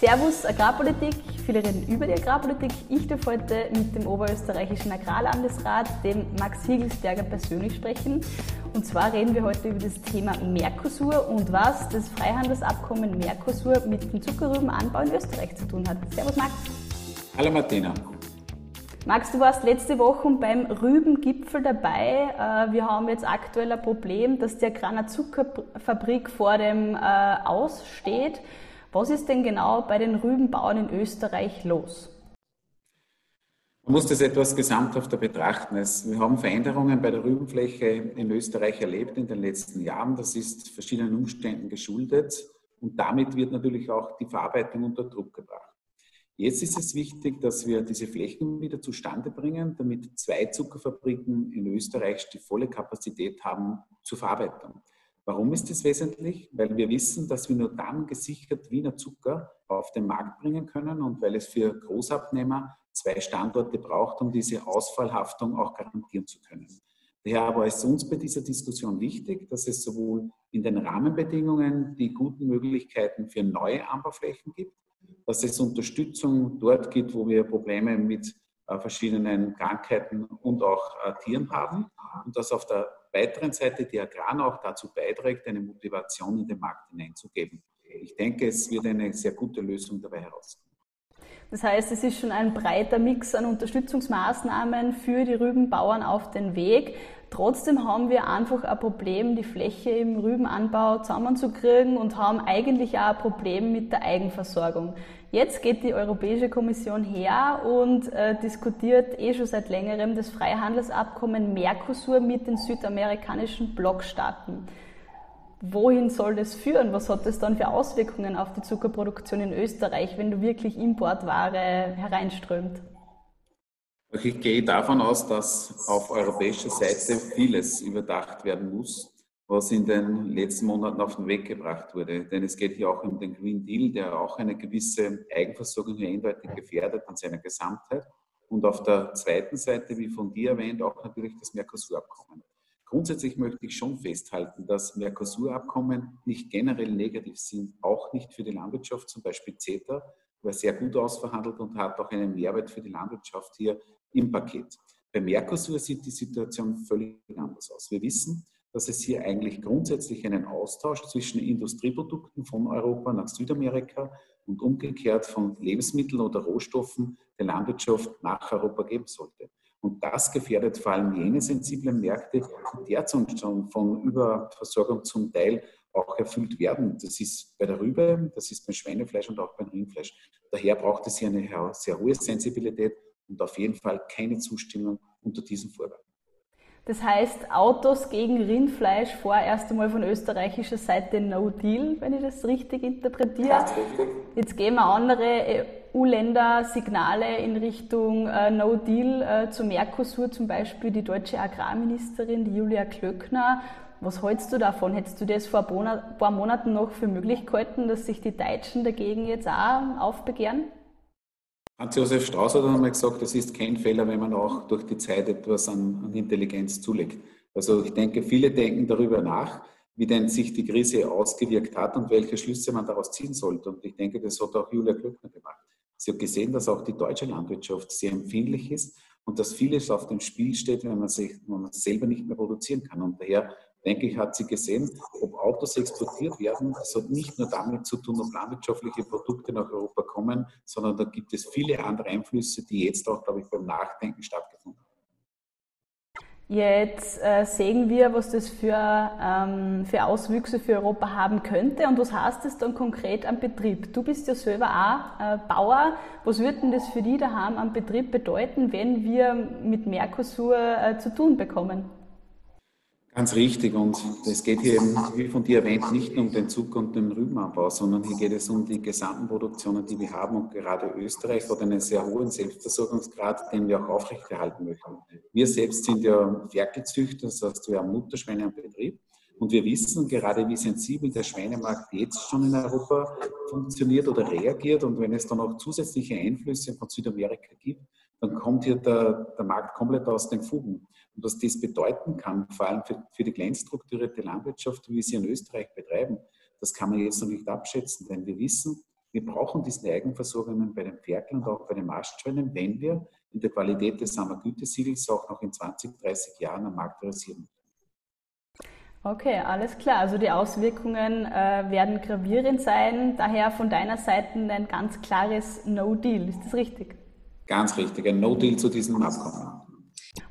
Servus Agrarpolitik, viele reden über die Agrarpolitik. Ich darf heute mit dem Oberösterreichischen Agrarlandesrat, dem Max Hiegelsberger, persönlich sprechen. Und zwar reden wir heute über das Thema Mercosur und was das Freihandelsabkommen Mercosur mit dem Zuckerrübenanbau in Österreich zu tun hat. Servus Max. Hallo Martina. Max, du warst letzte Woche beim Rübengipfel dabei. Äh, wir haben jetzt aktuell ein Problem, dass die Agraner Zuckerfabrik vor dem äh, Aussteht. Was ist denn genau bei den Rübenbauern in Österreich los? Man muss das etwas gesamthafter betrachten. Wir haben Veränderungen bei der Rübenfläche in Österreich erlebt in den letzten Jahren. Das ist verschiedenen Umständen geschuldet und damit wird natürlich auch die Verarbeitung unter Druck gebracht. Jetzt ist es wichtig, dass wir diese Flächen wieder zustande bringen, damit zwei Zuckerfabriken in Österreich die volle Kapazität haben zur Verarbeitung. Warum ist das wesentlich? Weil wir wissen, dass wir nur dann gesichert Wiener Zucker auf den Markt bringen können und weil es für Großabnehmer zwei Standorte braucht, um diese Ausfallhaftung auch garantieren zu können. Daher war es uns bei dieser Diskussion wichtig, dass es sowohl in den Rahmenbedingungen die guten Möglichkeiten für neue Anbauflächen gibt, dass es Unterstützung dort gibt, wo wir Probleme mit äh, verschiedenen Krankheiten und auch äh, Tieren haben und dass auf der weiteren Seite die Agrar auch dazu beiträgt, eine Motivation in den Markt hineinzugeben. Ich denke, es wird eine sehr gute Lösung dabei herauskommen. Das heißt, es ist schon ein breiter Mix an Unterstützungsmaßnahmen für die Rübenbauern auf den Weg. Trotzdem haben wir einfach ein Problem, die Fläche im Rübenanbau zusammenzukriegen und haben eigentlich auch ein Problem mit der Eigenversorgung. Jetzt geht die Europäische Kommission her und äh, diskutiert eh schon seit längerem das Freihandelsabkommen Mercosur mit den südamerikanischen Blockstaaten. Wohin soll das führen? Was hat das dann für Auswirkungen auf die Zuckerproduktion in Österreich, wenn du wirklich Importware hereinströmt? Ich gehe davon aus, dass auf europäischer Seite vieles überdacht werden muss, was in den letzten Monaten auf den Weg gebracht wurde. Denn es geht hier auch um den Green Deal, der auch eine gewisse Eigenversorgung eindeutig gefährdet in seiner Gesamtheit. Und auf der zweiten Seite, wie von dir erwähnt, auch natürlich das Mercosur-Abkommen. Grundsätzlich möchte ich schon festhalten, dass Mercosur-Abkommen nicht generell negativ sind, auch nicht für die Landwirtschaft, zum Beispiel CETA, war sehr gut ausverhandelt und hat auch einen Mehrwert für die Landwirtschaft hier im Paket. Bei Mercosur sieht die Situation völlig anders aus. Wir wissen, dass es hier eigentlich grundsätzlich einen Austausch zwischen Industrieprodukten von Europa nach Südamerika und umgekehrt von Lebensmitteln oder Rohstoffen der Landwirtschaft nach Europa geben sollte. Und das gefährdet vor allem jene sensiblen Märkte, die derzeit schon von Überversorgung zum Teil auch erfüllt werden. Das ist bei der Rübe, das ist beim Schweinefleisch und auch beim Rindfleisch. Daher braucht es hier eine sehr hohe Sensibilität und auf jeden Fall keine Zustimmung unter diesem Vorwand. Das heißt, Autos gegen Rindfleisch vorerst einmal von österreichischer Seite No Deal, wenn ich das richtig interpretiere. Jetzt gehen wir andere EU-Länder Signale in Richtung äh, No Deal äh, zu Mercosur, zum Beispiel die deutsche Agrarministerin, die Julia Klöckner. Was hältst du davon? Hättest du das vor ein paar Monaten noch für möglich gehalten, dass sich die Deutschen dagegen jetzt auch aufbegehren? Hans-Josef Strauß hat einmal gesagt, es ist kein Fehler, wenn man auch durch die Zeit etwas an, an Intelligenz zulegt. Also ich denke, viele denken darüber nach, wie denn sich die Krise ausgewirkt hat und welche Schlüsse man daraus ziehen sollte. Und ich denke, das hat auch Julia Klöckner gemacht. Sie hat gesehen, dass auch die deutsche Landwirtschaft sehr empfindlich ist und dass vieles auf dem Spiel steht, wenn man, sich, wenn man selber nicht mehr produzieren kann. Und daher denke ich, hat sie gesehen, ob Autos exportiert werden. Das hat nicht nur damit zu tun, ob landwirtschaftliche Produkte nach Europa kommen, sondern da gibt es viele andere Einflüsse, die jetzt auch, glaube ich, beim Nachdenken stattgefunden haben. Jetzt äh, sehen wir, was das für, ähm, für Auswüchse für Europa haben könnte und was heißt das dann konkret am Betrieb? Du bist ja selber auch äh, Bauer. Was würde denn das für die daheim am Betrieb bedeuten, wenn wir mit Mercosur äh, zu tun bekommen? Ganz richtig. Und es geht hier eben, wie von dir erwähnt, nicht nur um den Zucker und den Rübenanbau, sondern hier geht es um die gesamten Produktionen, die wir haben. Und gerade Österreich hat einen sehr hohen Selbstversorgungsgrad, den wir auch aufrechterhalten möchten. Wir selbst sind ja Ferkelzüchter, das heißt, wir haben Mutterschweine am Betrieb. Und wir wissen gerade, wie sensibel der Schweinemarkt jetzt schon in Europa funktioniert oder reagiert. Und wenn es dann auch zusätzliche Einflüsse von Südamerika gibt, kommt hier der, der Markt komplett aus den Fugen. Und was das bedeuten kann, vor allem für, für die kleinstrukturierte Landwirtschaft, wie wir sie in Österreich betreiben, das kann man jetzt noch nicht abschätzen, denn wir wissen, Wir brauchen diese Eigenversorgungen bei den Ferkeln und auch bei den Mastschweinen, wenn wir in der Qualität des Sammergütesiegels auch noch in 20, 30 Jahren am Markt realisieren. Okay, alles klar. Also die Auswirkungen äh, werden gravierend sein. Daher von deiner Seite ein ganz klares No-Deal. Ist das richtig? Ganz richtig, ein No-Deal zu diesem Abkommen.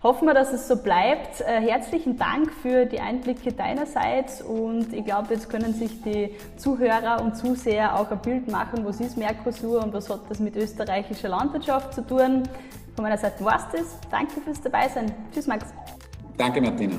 Hoffen wir, dass es so bleibt. Äh, herzlichen Dank für die Einblicke deinerseits und ich glaube, jetzt können sich die Zuhörer und Zuseher auch ein Bild machen, was ist Mercosur und was hat das mit österreichischer Landwirtschaft zu tun. Von meiner Seite war es das. Danke fürs Dabeisein. Tschüss, Max. Danke, Martina.